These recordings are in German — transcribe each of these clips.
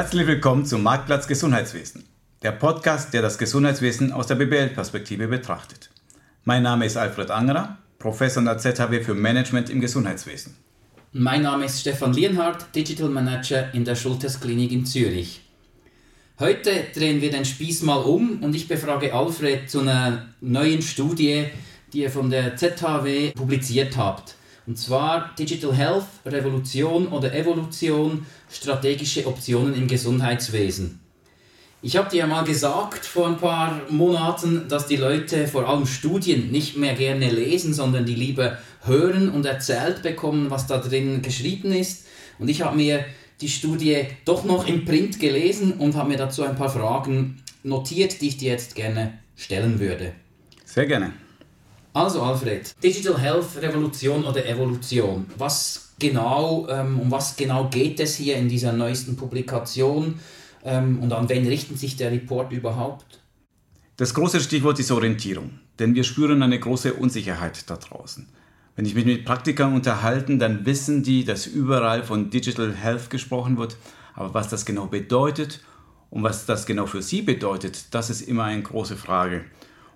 Herzlich willkommen zum Marktplatz Gesundheitswesen, der Podcast, der das Gesundheitswesen aus der BBL-Perspektive betrachtet. Mein Name ist Alfred Angerer, Professor an der ZHW für Management im Gesundheitswesen. Mein Name ist Stefan Lienhardt, Digital Manager in der Schultes Klinik in Zürich. Heute drehen wir den Spieß mal um und ich befrage Alfred zu einer neuen Studie, die ihr von der ZHW publiziert habt. Und zwar Digital Health, Revolution oder Evolution, strategische Optionen im Gesundheitswesen. Ich habe dir ja mal gesagt vor ein paar Monaten, dass die Leute vor allem Studien nicht mehr gerne lesen, sondern die lieber hören und erzählt bekommen, was da drin geschrieben ist. Und ich habe mir die Studie doch noch im Print gelesen und habe mir dazu ein paar Fragen notiert, die ich dir jetzt gerne stellen würde. Sehr gerne. Also Alfred, Digital Health Revolution oder Evolution. Was genau, ähm, um was genau geht es hier in dieser neuesten Publikation ähm, und an wen richtet sich der Report überhaupt? Das große Stichwort ist Orientierung, denn wir spüren eine große Unsicherheit da draußen. Wenn ich mich mit Praktikern unterhalte, dann wissen die, dass überall von Digital Health gesprochen wird, aber was das genau bedeutet und was das genau für sie bedeutet, das ist immer eine große Frage.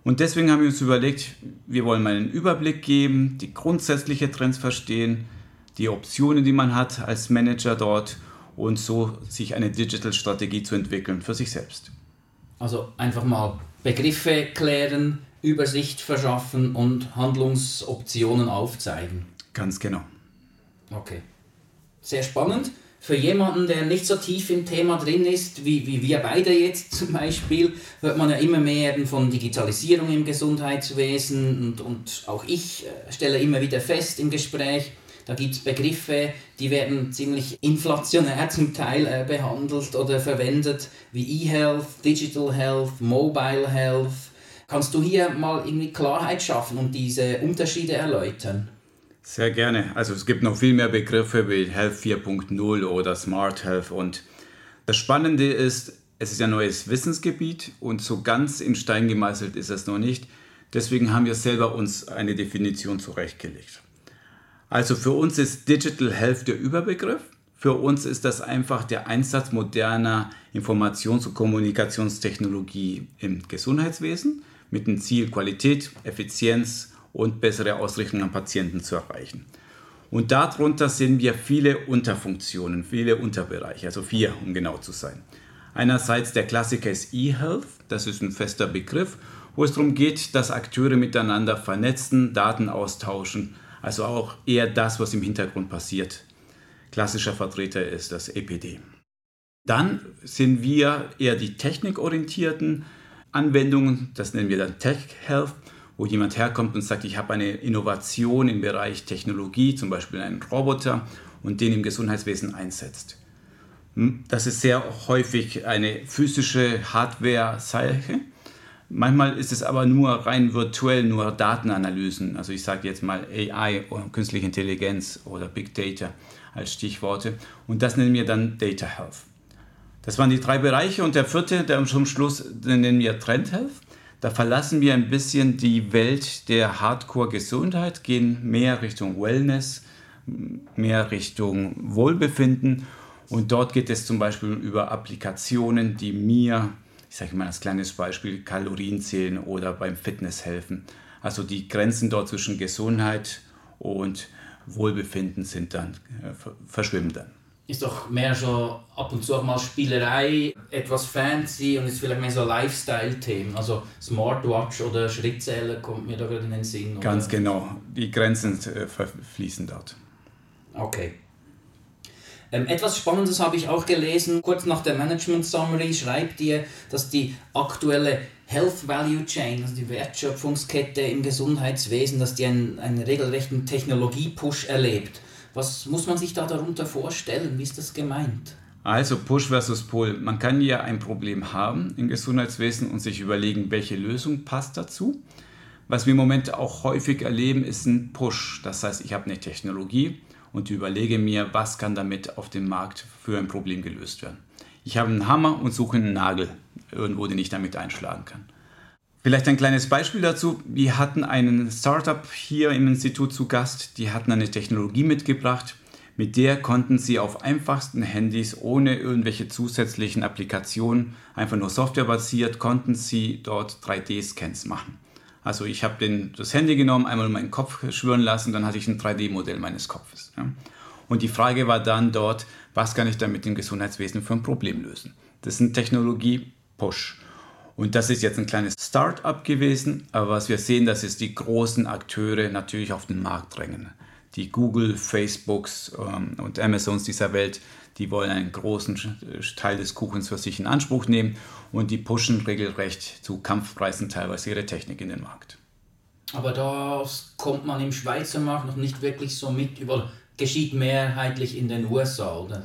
Und deswegen haben wir uns überlegt, wir wollen mal einen Überblick geben, die grundsätzlichen Trends verstehen, die Optionen, die man hat als Manager dort und so sich eine Digital-Strategie zu entwickeln für sich selbst. Also einfach mal Begriffe klären, Übersicht verschaffen und Handlungsoptionen aufzeigen. Ganz genau. Okay. Sehr spannend für jemanden, der nicht so tief im Thema drin ist, wie, wie wir beide jetzt zum Beispiel, hört man ja immer mehr von Digitalisierung im Gesundheitswesen und, und auch ich äh, stelle immer wieder fest im Gespräch, da gibt es Begriffe, die werden ziemlich inflationär zum Teil äh, behandelt oder verwendet, wie E-Health, Digital Health, Mobile Health. Kannst du hier mal irgendwie Klarheit schaffen und diese Unterschiede erläutern? Sehr gerne. Also es gibt noch viel mehr Begriffe wie Health 4.0 oder Smart Health und das Spannende ist, es ist ein neues Wissensgebiet und so ganz in Stein gemeißelt ist es noch nicht. Deswegen haben wir selber uns eine Definition zurechtgelegt. Also für uns ist Digital Health der Überbegriff. Für uns ist das einfach der Einsatz moderner Informations- und Kommunikationstechnologie im Gesundheitswesen mit dem Ziel Qualität, Effizienz und bessere Ausrichtung an Patienten zu erreichen. Und darunter sehen wir viele Unterfunktionen, viele Unterbereiche, also vier, um genau zu sein. Einerseits der Klassiker ist eHealth, das ist ein fester Begriff, wo es darum geht, dass Akteure miteinander vernetzen, Daten austauschen, also auch eher das, was im Hintergrund passiert. Klassischer Vertreter ist das EPD. Dann sind wir eher die technikorientierten Anwendungen, das nennen wir dann Tech Health wo jemand herkommt und sagt, ich habe eine Innovation im Bereich Technologie, zum Beispiel einen Roboter, und den im Gesundheitswesen einsetzt. Hm, das ist sehr häufig eine physische Hardware-Sache. Manchmal ist es aber nur rein virtuell, nur Datenanalysen. Also ich sage jetzt mal AI oder künstliche Intelligenz oder Big Data als Stichworte. Und das nennen wir dann Data Health. Das waren die drei Bereiche und der vierte, der zum Schluss nennen wir Trend Health. Da verlassen wir ein bisschen die Welt der Hardcore-Gesundheit, gehen mehr Richtung Wellness, mehr Richtung Wohlbefinden. Und dort geht es zum Beispiel über Applikationen, die mir, ich sage mal als kleines Beispiel, Kalorien zählen oder beim Fitness helfen. Also die Grenzen dort zwischen Gesundheit und Wohlbefinden sind dann, äh, verschwimmen dann ist doch mehr so ab und zu auch mal Spielerei, etwas fancy und ist vielleicht mehr so Lifestyle-Themen. Also Smartwatch oder Schrittzähler kommt mir da gerade in den Sinn. Ganz genau, die Grenzen äh, fließen dort. Okay. Ähm, etwas Spannendes habe ich auch gelesen. Kurz nach der Management Summary schreibt ihr, dass die aktuelle Health Value Chain, also die Wertschöpfungskette im Gesundheitswesen, dass die einen, einen regelrechten Technologie-Push erlebt. Was muss man sich da darunter vorstellen? Wie ist das gemeint? Also Push versus Pull. Man kann ja ein Problem haben im Gesundheitswesen und sich überlegen, welche Lösung passt dazu. Was wir im Moment auch häufig erleben, ist ein Push. Das heißt, ich habe eine Technologie und überlege mir, was kann damit auf dem Markt für ein Problem gelöst werden. Ich habe einen Hammer und suche einen Nagel irgendwo, den ich damit einschlagen kann. Vielleicht ein kleines Beispiel dazu. Wir hatten einen Startup hier im Institut zu Gast, die hatten eine Technologie mitgebracht, Mit der konnten sie auf einfachsten Handys ohne irgendwelche zusätzlichen Applikationen, einfach nur softwarebasiert, konnten sie dort 3D-Scans machen. Also ich habe das Handy genommen, einmal meinen Kopf schwören lassen, dann hatte ich ein 3D-Modell meines Kopfes. Ja. Und die Frage war dann dort, was kann ich dann mit dem Gesundheitswesen für ein Problem lösen? Das ist ein Technologie-Push. Und das ist jetzt ein kleines Start-up gewesen, aber was wir sehen, das ist die großen Akteure natürlich auf den Markt drängen. Die Google, Facebooks ähm, und Amazons dieser Welt, die wollen einen großen Teil des Kuchens für sich in Anspruch nehmen und die pushen regelrecht zu Kampfpreisen teilweise ihre Technik in den Markt. Aber das kommt man im Schweizer Markt noch nicht wirklich so mit über, geschieht mehrheitlich in den USA, oder?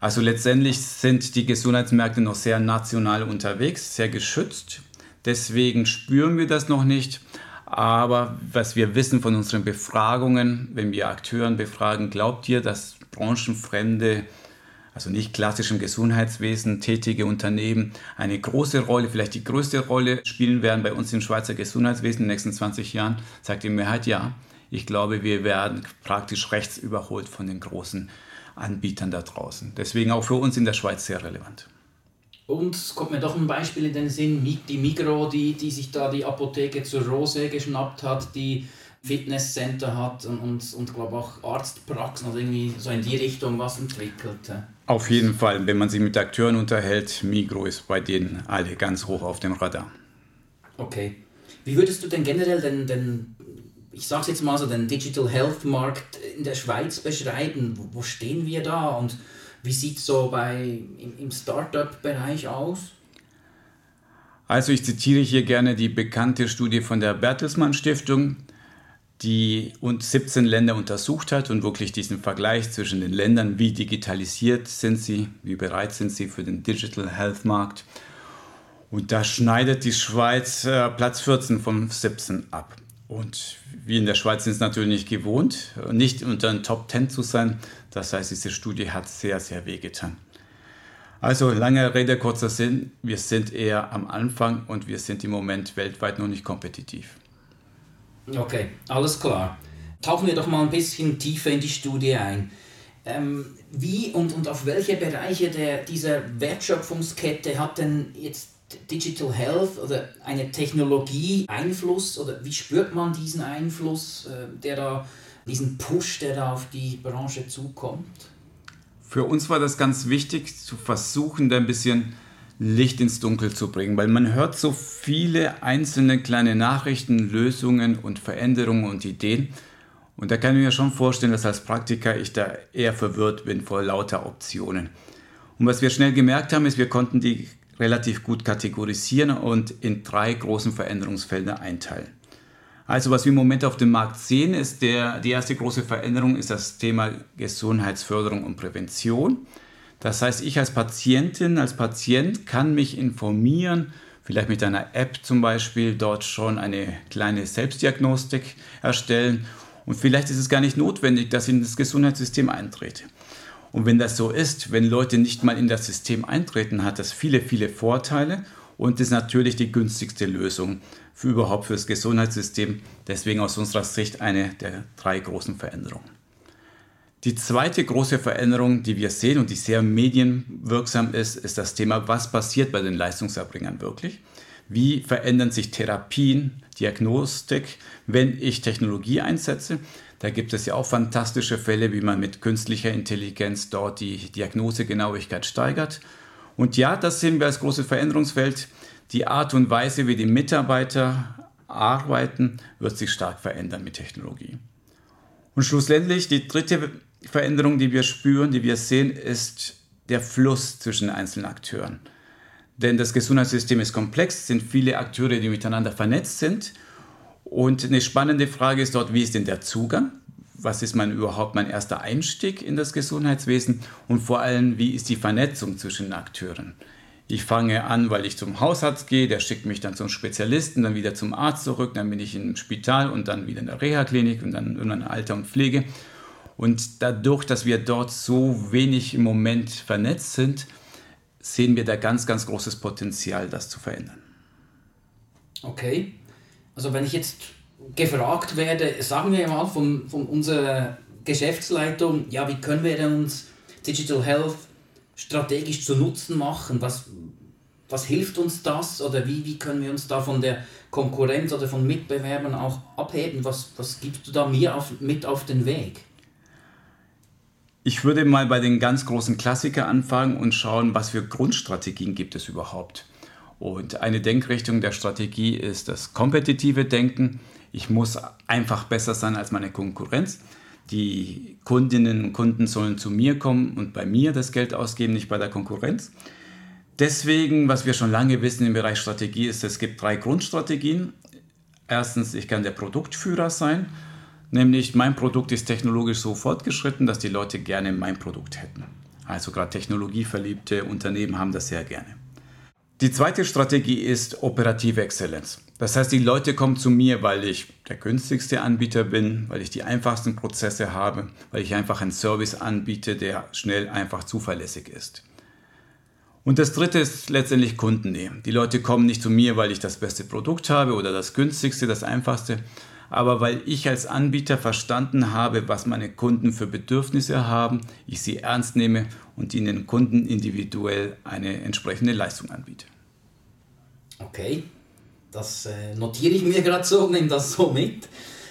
Also letztendlich sind die Gesundheitsmärkte noch sehr national unterwegs, sehr geschützt. Deswegen spüren wir das noch nicht. Aber was wir wissen von unseren Befragungen, wenn wir Akteuren befragen, glaubt ihr, dass branchenfremde, also nicht klassisch im Gesundheitswesen tätige Unternehmen eine große Rolle, vielleicht die größte Rolle spielen werden bei uns im Schweizer Gesundheitswesen in den nächsten 20 Jahren? Sagt die Mehrheit ja. Ich glaube, wir werden praktisch rechts überholt von den großen Anbietern da draußen. Deswegen auch für uns in der Schweiz sehr relevant. Und es kommt mir doch ein Beispiel in den Sinn, die Migro, die, die sich da die Apotheke zur Rose geschnappt hat, die Fitnesscenter hat und, und, und glaube auch Arztpraxen, also irgendwie so in die Richtung was entwickelt. Auf jeden Fall, wenn man sich mit Akteuren unterhält, Migro ist bei denen alle ganz hoch auf dem Radar. Okay. Wie würdest du denn generell den, den ich sage es jetzt mal so, den Digital Health Markt in der Schweiz beschreiben? Wo, wo stehen wir da und wie sieht es so bei, im, im Startup-Bereich aus? Also ich zitiere hier gerne die bekannte Studie von der Bertelsmann Stiftung, die uns 17 Länder untersucht hat und wirklich diesen Vergleich zwischen den Ländern, wie digitalisiert sind sie, wie bereit sind sie für den Digital Health Markt. Und da schneidet die Schweiz äh, Platz 14 von 17 ab. Und wir in der Schweiz sind es natürlich nicht gewohnt, nicht unter den Top 10 zu sein. Das heißt, diese Studie hat sehr, sehr wehgetan. Also lange Rede, kurzer Sinn, wir sind eher am Anfang und wir sind im Moment weltweit noch nicht kompetitiv. Okay, alles klar. Tauchen wir doch mal ein bisschen tiefer in die Studie ein. Ähm, wie und, und auf welche Bereiche der, dieser Wertschöpfungskette hat denn jetzt Digital Health oder eine Technologie Einfluss oder wie spürt man diesen Einfluss, äh, der da, diesen Push, der da auf die Branche zukommt? Für uns war das ganz wichtig, zu versuchen, da ein bisschen Licht ins Dunkel zu bringen, weil man hört so viele einzelne kleine Nachrichten, Lösungen und Veränderungen und Ideen. Und da kann ich mir schon vorstellen, dass als Praktiker ich da eher verwirrt bin vor lauter Optionen. Und was wir schnell gemerkt haben, ist, wir konnten die relativ gut kategorisieren und in drei großen Veränderungsfelder einteilen. Also was wir im Moment auf dem Markt sehen, ist der, die erste große Veränderung ist das Thema Gesundheitsförderung und Prävention. Das heißt, ich als Patientin, als Patient kann mich informieren, vielleicht mit einer App zum Beispiel, dort schon eine kleine Selbstdiagnostik erstellen und vielleicht ist es gar nicht notwendig, dass ich in das Gesundheitssystem eintrete. Und wenn das so ist, wenn Leute nicht mal in das System eintreten, hat das viele, viele Vorteile und ist natürlich die günstigste Lösung für überhaupt für das Gesundheitssystem. Deswegen aus unserer Sicht eine der drei großen Veränderungen. Die zweite große Veränderung, die wir sehen und die sehr medienwirksam ist, ist das Thema, was passiert bei den Leistungserbringern wirklich? Wie verändern sich Therapien, Diagnostik, wenn ich Technologie einsetze? Da gibt es ja auch fantastische Fälle, wie man mit künstlicher Intelligenz dort die Diagnosegenauigkeit steigert. Und ja, das sehen wir als großes Veränderungsfeld. Die Art und Weise, wie die Mitarbeiter arbeiten, wird sich stark verändern mit Technologie. Und schlussendlich die dritte Veränderung, die wir spüren, die wir sehen, ist der Fluss zwischen einzelnen Akteuren. Denn das Gesundheitssystem ist komplex, es sind viele Akteure, die miteinander vernetzt sind und eine spannende Frage ist dort, wie ist denn der Zugang? Was ist mein überhaupt mein erster Einstieg in das Gesundheitswesen? Und vor allem, wie ist die Vernetzung zwischen Akteuren? Ich fange an, weil ich zum Hausarzt gehe, der schickt mich dann zum Spezialisten, dann wieder zum Arzt zurück, dann bin ich im Spital und dann wieder in der Reha-Klinik und dann irgendwann Alter und Pflege. Und dadurch, dass wir dort so wenig im Moment vernetzt sind, sehen wir da ganz, ganz großes Potenzial, das zu verändern. Okay. Also wenn ich jetzt gefragt werde, sagen wir mal von, von unserer Geschäftsleitung, ja, wie können wir denn uns Digital Health strategisch zu Nutzen machen? Was, was hilft uns das oder wie, wie können wir uns da von der Konkurrenz oder von Mitbewerbern auch abheben? Was, was gibst du da mir auf, mit auf den Weg? Ich würde mal bei den ganz großen Klassikern anfangen und schauen, was für Grundstrategien gibt es überhaupt. Und eine Denkrichtung der Strategie ist das kompetitive Denken. Ich muss einfach besser sein als meine Konkurrenz. Die Kundinnen und Kunden sollen zu mir kommen und bei mir das Geld ausgeben, nicht bei der Konkurrenz. Deswegen, was wir schon lange wissen im Bereich Strategie, ist, es gibt drei Grundstrategien. Erstens, ich kann der Produktführer sein, nämlich mein Produkt ist technologisch so fortgeschritten, dass die Leute gerne mein Produkt hätten. Also gerade technologieverliebte Unternehmen haben das sehr gerne. Die zweite Strategie ist operative Exzellenz. Das heißt, die Leute kommen zu mir, weil ich der günstigste Anbieter bin, weil ich die einfachsten Prozesse habe, weil ich einfach einen Service anbiete, der schnell, einfach, zuverlässig ist. Und das dritte ist letztendlich Kundennähe. Die Leute kommen nicht zu mir, weil ich das beste Produkt habe oder das günstigste, das einfachste, aber weil ich als Anbieter verstanden habe, was meine Kunden für Bedürfnisse haben, ich sie ernst nehme und ihnen Kunden individuell eine entsprechende Leistung anbiete. Okay, das äh, notiere ich mir gerade so, nehme das so mit.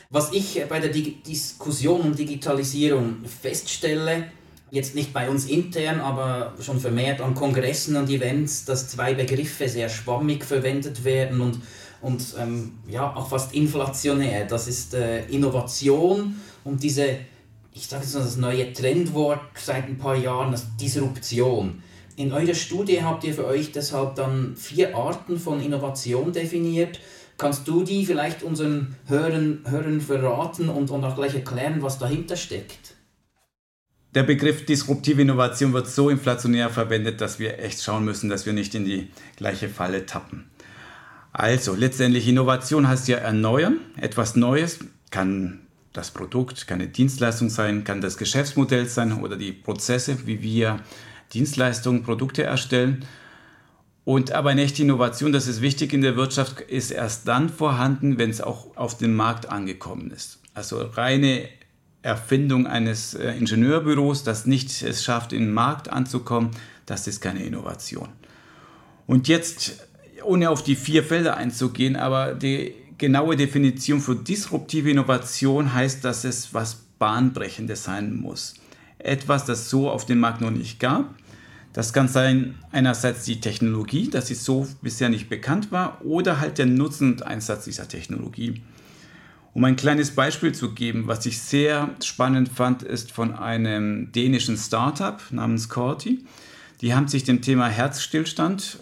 Was ich bei der Dig Diskussion um Digitalisierung feststelle, jetzt nicht bei uns intern, aber schon vermehrt an Kongressen und Events, dass zwei Begriffe sehr schwammig verwendet werden und, und ähm, ja, auch fast inflationär. Das ist äh, Innovation und diese, ich sage jetzt mal das neue Trendwort seit ein paar Jahren, das Disruption. In eurer Studie habt ihr für euch deshalb dann vier Arten von Innovation definiert. Kannst du die vielleicht unseren Hörern, Hörern verraten und, und auch gleich erklären, was dahinter steckt? Der Begriff disruptive Innovation wird so inflationär verwendet, dass wir echt schauen müssen, dass wir nicht in die gleiche Falle tappen. Also, letztendlich Innovation heißt ja erneuern, etwas Neues, kann das Produkt, kann eine Dienstleistung sein, kann das Geschäftsmodell sein oder die Prozesse, wie wir Dienstleistungen, Produkte erstellen. Und aber eine echte Innovation, das ist wichtig in der Wirtschaft, ist erst dann vorhanden, wenn es auch auf den Markt angekommen ist. Also reine Erfindung eines äh, Ingenieurbüros, das nicht es schafft, in den Markt anzukommen, das ist keine Innovation. Und jetzt, ohne auf die vier Felder einzugehen, aber die genaue Definition für disruptive Innovation heißt, dass es was Bahnbrechendes sein muss. Etwas, das so auf dem Markt noch nicht gab. Das kann sein einerseits die Technologie, dass sie so bisher nicht bekannt war, oder halt der Nutzen und Einsatz dieser Technologie. Um ein kleines Beispiel zu geben, was ich sehr spannend fand, ist von einem dänischen Startup namens Corti. Die haben sich dem Thema Herzstillstand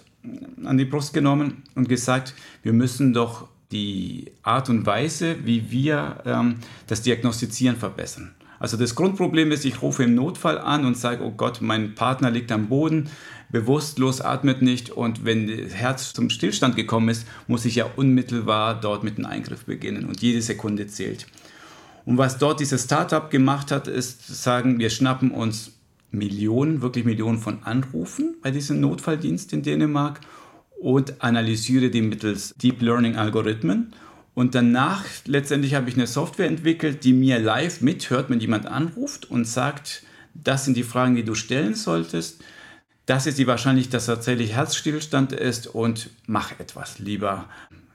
an die Brust genommen und gesagt, wir müssen doch die Art und Weise, wie wir ähm, das Diagnostizieren verbessern. Also das Grundproblem ist, ich rufe im Notfall an und sage, oh Gott, mein Partner liegt am Boden, bewusstlos, atmet nicht und wenn das Herz zum Stillstand gekommen ist, muss ich ja unmittelbar dort mit einem Eingriff beginnen und jede Sekunde zählt. Und was dort dieses Startup gemacht hat, ist zu sagen, wir schnappen uns Millionen, wirklich Millionen von Anrufen bei diesem Notfalldienst in Dänemark und analysiere die mittels Deep Learning Algorithmen. Und danach letztendlich habe ich eine Software entwickelt, die mir live mithört, wenn jemand anruft und sagt, das sind die Fragen, die du stellen solltest. Das ist die Wahrscheinlichkeit, dass tatsächlich Herzstillstand ist und mach etwas, lieber,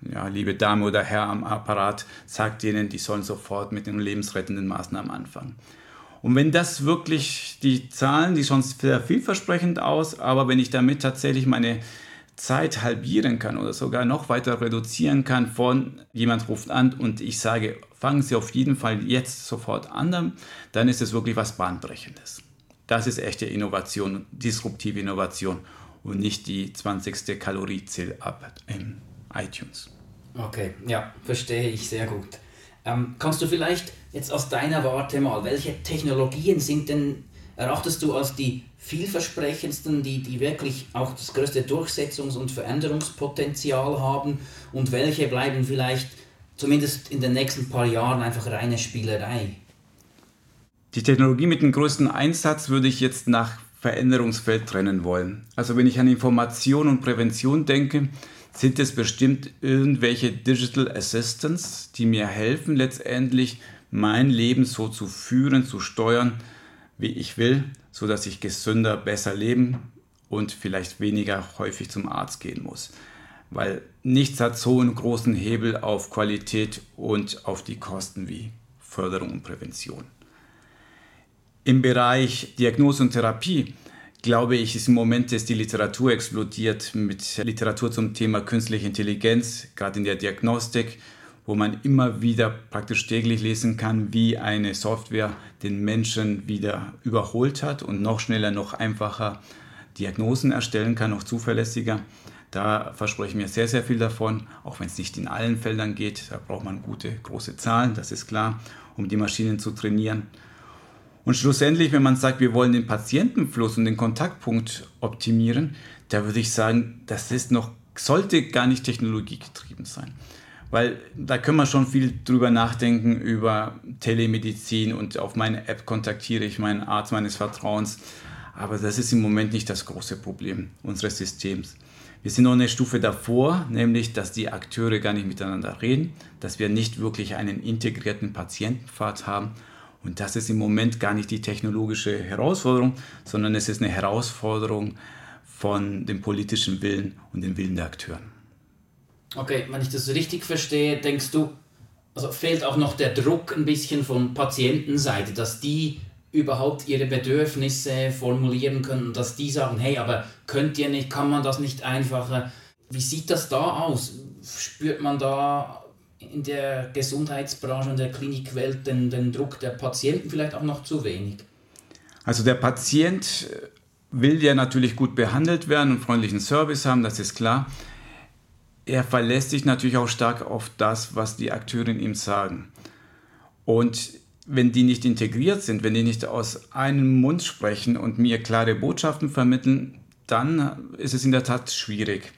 ja, liebe Dame oder Herr am Apparat, sagt denen, die sollen sofort mit den lebensrettenden Maßnahmen anfangen. Und wenn das wirklich die Zahlen, die schon sehr vielversprechend aus, aber wenn ich damit tatsächlich meine Zeit halbieren kann oder sogar noch weiter reduzieren kann von jemand ruft an und ich sage, fangen Sie auf jeden Fall jetzt sofort an, dann ist es wirklich was Bahnbrechendes. Das ist echte Innovation, disruptive Innovation und nicht die 20. Kaloriezähl ab in iTunes. Okay, ja, verstehe ich sehr gut. Ähm, kannst du vielleicht jetzt aus deiner Warte mal, welche Technologien sind denn, erachtest du als die vielversprechendsten, die, die wirklich auch das größte Durchsetzungs- und Veränderungspotenzial haben und welche bleiben vielleicht zumindest in den nächsten paar Jahren einfach reine Spielerei? Die Technologie mit dem größten Einsatz würde ich jetzt nach Veränderungsfeld trennen wollen. Also wenn ich an Information und Prävention denke, sind es bestimmt irgendwelche Digital Assistants, die mir helfen, letztendlich mein Leben so zu führen, zu steuern, wie ich will, so dass ich gesünder, besser leben und vielleicht weniger häufig zum Arzt gehen muss. Weil nichts hat so einen großen Hebel auf Qualität und auf die Kosten wie Förderung und Prävention. Im Bereich Diagnose und Therapie glaube ich, ist im Moment, dass die Literatur explodiert mit Literatur zum Thema künstliche Intelligenz, gerade in der Diagnostik, wo man immer wieder praktisch täglich lesen kann, wie eine Software den Menschen wieder überholt hat und noch schneller, noch einfacher Diagnosen erstellen kann, noch zuverlässiger. Da verspreche ich mir sehr, sehr viel davon, auch wenn es nicht in allen Feldern geht. Da braucht man gute, große Zahlen, das ist klar, um die Maschinen zu trainieren. Und schlussendlich, wenn man sagt, wir wollen den Patientenfluss und den Kontaktpunkt optimieren, da würde ich sagen, das ist noch, sollte gar nicht technologiegetrieben sein. Weil da können wir schon viel drüber nachdenken, über Telemedizin und auf meine App kontaktiere ich meinen Arzt meines Vertrauens. Aber das ist im Moment nicht das große Problem unseres Systems. Wir sind noch eine Stufe davor, nämlich dass die Akteure gar nicht miteinander reden, dass wir nicht wirklich einen integrierten Patientenpfad haben, und das ist im Moment gar nicht die technologische Herausforderung, sondern es ist eine Herausforderung von dem politischen Willen und dem Willen der Akteure. Okay, wenn ich das richtig verstehe, denkst du, also fehlt auch noch der Druck ein bisschen von Patientenseite, dass die überhaupt ihre Bedürfnisse formulieren können, dass die sagen, hey, aber könnt ihr nicht, kann man das nicht einfacher? Wie sieht das da aus? Spürt man da in der Gesundheitsbranche und der Klinikwelt den, den Druck der Patienten vielleicht auch noch zu wenig? Also der Patient will ja natürlich gut behandelt werden und freundlichen Service haben, das ist klar. Er verlässt sich natürlich auch stark auf das, was die Akteure ihm sagen. Und wenn die nicht integriert sind, wenn die nicht aus einem Mund sprechen und mir klare Botschaften vermitteln, dann ist es in der Tat schwierig.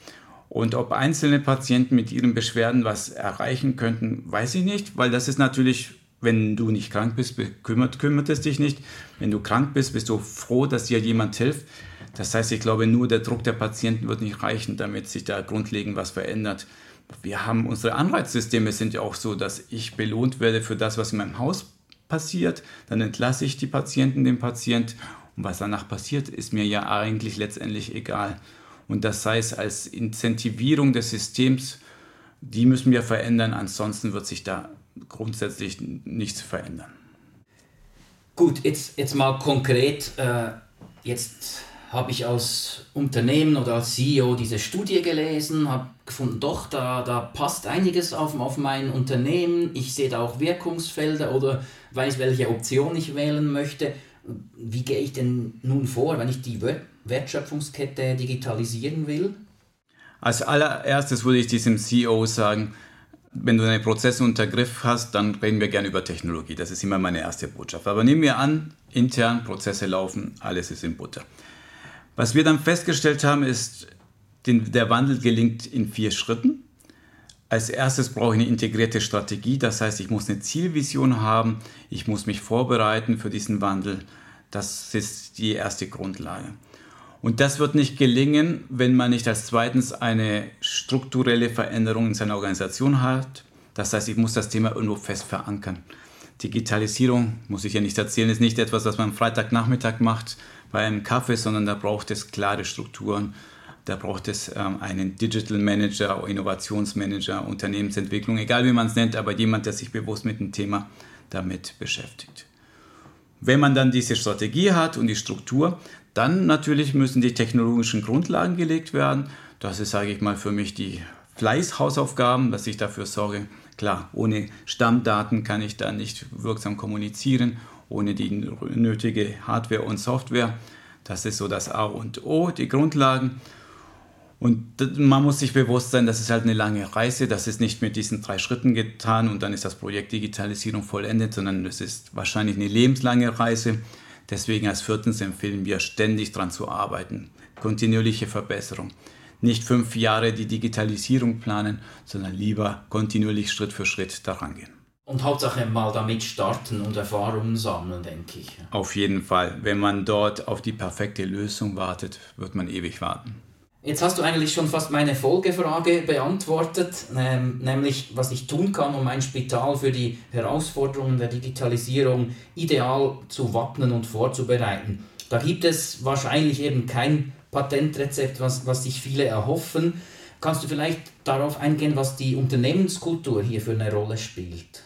Und ob einzelne Patienten mit ihren Beschwerden was erreichen könnten, weiß ich nicht, weil das ist natürlich, wenn du nicht krank bist, kümmert, kümmert es dich nicht. Wenn du krank bist, bist du froh, dass dir jemand hilft. Das heißt, ich glaube, nur der Druck der Patienten wird nicht reichen, damit sich da grundlegend was verändert. Wir haben unsere Anreizsysteme sind ja auch so, dass ich belohnt werde für das, was in meinem Haus passiert. Dann entlasse ich die Patienten, den Patient. Und was danach passiert, ist mir ja eigentlich letztendlich egal. Und das sei es als Incentivierung des Systems, die müssen wir verändern, ansonsten wird sich da grundsätzlich nichts verändern. Gut, jetzt, jetzt mal konkret, äh, jetzt habe ich als Unternehmen oder als CEO diese Studie gelesen, habe gefunden, doch, da, da passt einiges auf, auf mein Unternehmen, ich sehe da auch Wirkungsfelder oder weiß, welche Option ich wählen möchte. Wie gehe ich denn nun vor, wenn ich die Wertschöpfungskette digitalisieren will? Als allererstes würde ich diesem CEO sagen, wenn du deine Prozesse unter Griff hast, dann reden wir gerne über Technologie. Das ist immer meine erste Botschaft. Aber nehmen wir an, intern Prozesse laufen, alles ist in Butter. Was wir dann festgestellt haben, ist, der Wandel gelingt in vier Schritten. Als erstes brauche ich eine integrierte Strategie, das heißt, ich muss eine Zielvision haben, ich muss mich vorbereiten für diesen Wandel. Das ist die erste Grundlage. Und das wird nicht gelingen, wenn man nicht als zweitens eine strukturelle Veränderung in seiner Organisation hat. Das heißt, ich muss das Thema irgendwo fest verankern. Digitalisierung, muss ich ja nicht erzählen, ist nicht etwas, was man Freitagnachmittag macht bei einem Kaffee, sondern da braucht es klare Strukturen. Da braucht es ähm, einen Digital Manager, Innovationsmanager, Unternehmensentwicklung, egal wie man es nennt, aber jemand, der sich bewusst mit dem Thema damit beschäftigt. Wenn man dann diese Strategie hat und die Struktur, dann natürlich müssen die technologischen Grundlagen gelegt werden. Das ist, sage ich mal, für mich die Fleißhausaufgaben, dass ich dafür sorge, klar, ohne Stammdaten kann ich da nicht wirksam kommunizieren, ohne die nötige Hardware und Software. Das ist so das A und O, die Grundlagen. Und man muss sich bewusst sein, das ist halt eine lange Reise. Das ist nicht mit diesen drei Schritten getan und dann ist das Projekt Digitalisierung vollendet, sondern es ist wahrscheinlich eine lebenslange Reise. Deswegen als viertens empfehlen wir ständig daran zu arbeiten. Kontinuierliche Verbesserung. Nicht fünf Jahre die Digitalisierung planen, sondern lieber kontinuierlich Schritt für Schritt daran gehen. Und Hauptsache mal damit starten und Erfahrungen sammeln, denke ich. Auf jeden Fall. Wenn man dort auf die perfekte Lösung wartet, wird man ewig warten. Jetzt hast du eigentlich schon fast meine Folgefrage beantwortet, ähm, nämlich was ich tun kann, um mein Spital für die Herausforderungen der Digitalisierung ideal zu wappnen und vorzubereiten. Da gibt es wahrscheinlich eben kein Patentrezept, was, was sich viele erhoffen. Kannst du vielleicht darauf eingehen, was die Unternehmenskultur hier für eine Rolle spielt?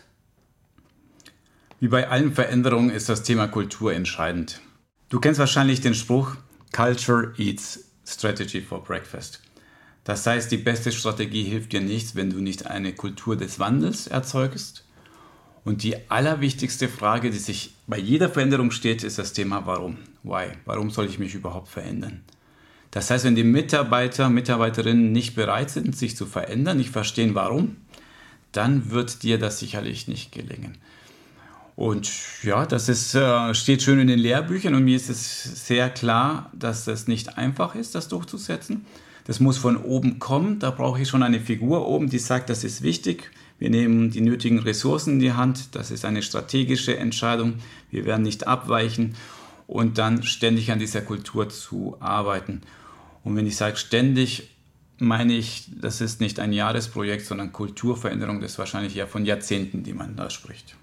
Wie bei allen Veränderungen ist das Thema Kultur entscheidend. Du kennst wahrscheinlich den Spruch, Culture eats Strategy for Breakfast. Das heißt, die beste Strategie hilft dir nichts, wenn du nicht eine Kultur des Wandels erzeugst. Und die allerwichtigste Frage, die sich bei jeder Veränderung steht, ist das Thema Warum. Why? Warum soll ich mich überhaupt verändern? Das heißt, wenn die Mitarbeiter, Mitarbeiterinnen nicht bereit sind, sich zu verändern, nicht verstehen, warum, dann wird dir das sicherlich nicht gelingen. Und ja, das ist, äh, steht schön in den Lehrbüchern und mir ist es sehr klar, dass das nicht einfach ist, das durchzusetzen. Das muss von oben kommen. Da brauche ich schon eine Figur oben, die sagt, das ist wichtig. Wir nehmen die nötigen Ressourcen in die Hand. Das ist eine strategische Entscheidung. Wir werden nicht abweichen und dann ständig an dieser Kultur zu arbeiten. Und wenn ich sage ständig, meine ich, das ist nicht ein Jahresprojekt, sondern Kulturveränderung. Das ist wahrscheinlich ja von Jahrzehnten, die man da spricht.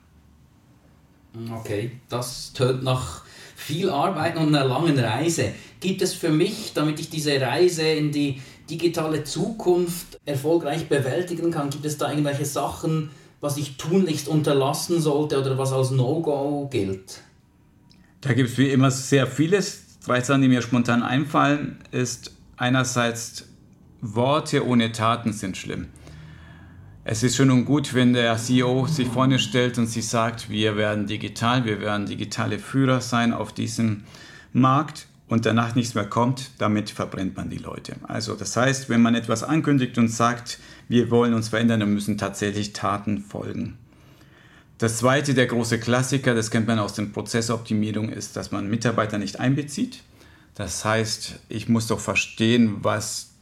Okay, das tönt nach viel Arbeit und einer langen Reise. Gibt es für mich, damit ich diese Reise in die digitale Zukunft erfolgreich bewältigen kann, gibt es da irgendwelche Sachen, was ich tunlichst unterlassen sollte oder was als No-Go gilt? Da gibt es wie immer sehr vieles. Drei Sachen, die mir spontan einfallen, ist einerseits Worte ohne Taten sind schlimm. Es ist schön und gut, wenn der CEO sich vorne stellt und sich sagt, wir werden digital, wir werden digitale Führer sein auf diesem Markt und danach nichts mehr kommt, damit verbrennt man die Leute. Also das heißt, wenn man etwas ankündigt und sagt, wir wollen uns verändern, dann müssen tatsächlich Taten folgen. Das zweite, der große Klassiker, das kennt man aus der Prozessoptimierung, ist, dass man Mitarbeiter nicht einbezieht. Das heißt, ich muss doch verstehen, was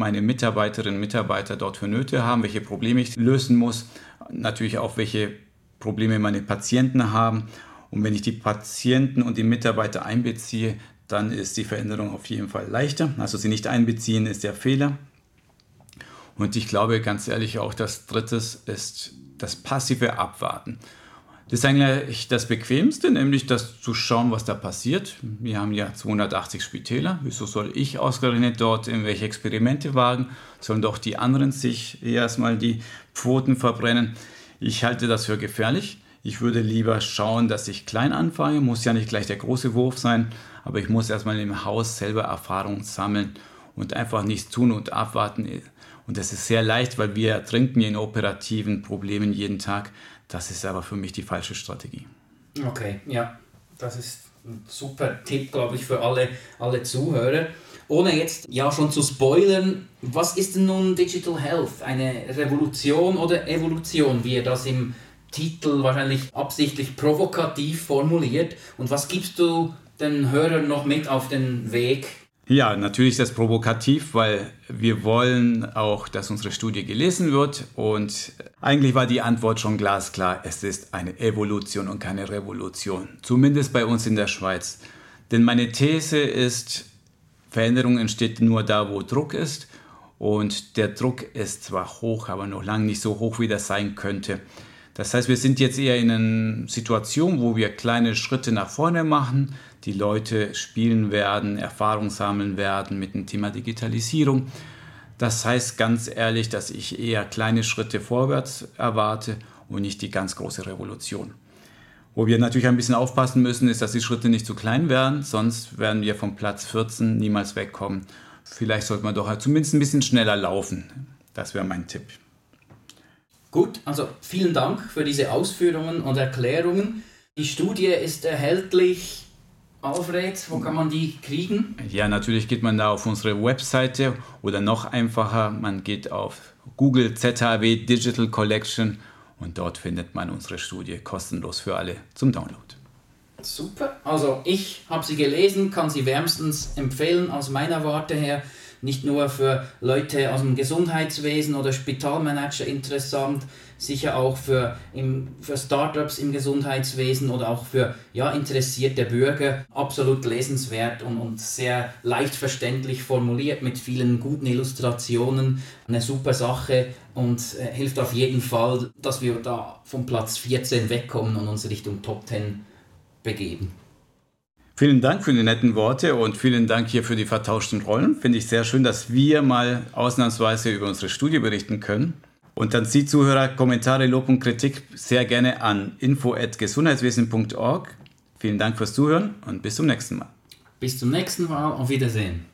meine Mitarbeiterinnen und Mitarbeiter dort für Nöte haben, welche Probleme ich lösen muss, natürlich auch welche Probleme meine Patienten haben. Und wenn ich die Patienten und die Mitarbeiter einbeziehe, dann ist die Veränderung auf jeden Fall leichter. Also sie nicht einbeziehen ist der Fehler. Und ich glaube ganz ehrlich auch, das Dritte ist das passive Abwarten. Das ist eigentlich das Bequemste, nämlich das zu schauen, was da passiert. Wir haben ja 280 Spitäler. Wieso soll ich ausgerechnet dort irgendwelche Experimente wagen? Sollen doch die anderen sich erstmal die Pfoten verbrennen? Ich halte das für gefährlich. Ich würde lieber schauen, dass ich klein anfange. Muss ja nicht gleich der große Wurf sein, aber ich muss erstmal im Haus selber Erfahrung sammeln und einfach nichts tun und abwarten. Und das ist sehr leicht, weil wir ertrinken in operativen Problemen jeden Tag. Das ist aber für mich die falsche Strategie. Okay, ja, das ist ein super Tipp, glaube ich, für alle, alle Zuhörer. Ohne jetzt ja schon zu spoilern, was ist denn nun Digital Health? Eine Revolution oder Evolution, wie ihr das im Titel wahrscheinlich absichtlich provokativ formuliert? Und was gibst du den Hörern noch mit auf den Weg ja, natürlich ist das provokativ, weil wir wollen auch, dass unsere Studie gelesen wird. Und eigentlich war die Antwort schon glasklar. Es ist eine Evolution und keine Revolution. Zumindest bei uns in der Schweiz. Denn meine These ist, Veränderung entsteht nur da, wo Druck ist. Und der Druck ist zwar hoch, aber noch lange nicht so hoch, wie das sein könnte. Das heißt, wir sind jetzt eher in einer Situation, wo wir kleine Schritte nach vorne machen, die Leute spielen werden, Erfahrung sammeln werden mit dem Thema Digitalisierung. Das heißt ganz ehrlich, dass ich eher kleine Schritte vorwärts erwarte und nicht die ganz große Revolution. Wo wir natürlich ein bisschen aufpassen müssen, ist, dass die Schritte nicht zu klein werden, sonst werden wir vom Platz 14 niemals wegkommen. Vielleicht sollte man doch zumindest ein bisschen schneller laufen. Das wäre mein Tipp. Gut, also vielen Dank für diese Ausführungen und Erklärungen. Die Studie ist erhältlich Alfred, wo kann man die kriegen? Ja, natürlich geht man da auf unsere Webseite oder noch einfacher, man geht auf Google ZHW Digital Collection und dort findet man unsere Studie kostenlos für alle zum Download. Super, also ich habe sie gelesen, kann sie wärmstens empfehlen aus meiner Warte her. nicht nur für Leute aus dem Gesundheitswesen oder Spitalmanager interessant, sicher auch für, im, für Startups im Gesundheitswesen oder auch für ja, interessierte Bürger absolut lesenswert und, und sehr leicht verständlich formuliert mit vielen guten Illustrationen. Eine super Sache und äh, hilft auf jeden Fall, dass wir da vom Platz 14 wegkommen und uns Richtung Top 10 begeben. Vielen Dank für die netten Worte und vielen Dank hier für die vertauschten Rollen. Finde ich sehr schön, dass wir mal ausnahmsweise über unsere Studie berichten können. Und dann Sie Zuhörer Kommentare, Lob und Kritik sehr gerne an info@gesundheitswesen.org. Vielen Dank fürs Zuhören und bis zum nächsten Mal. Bis zum nächsten Mal. Auf Wiedersehen.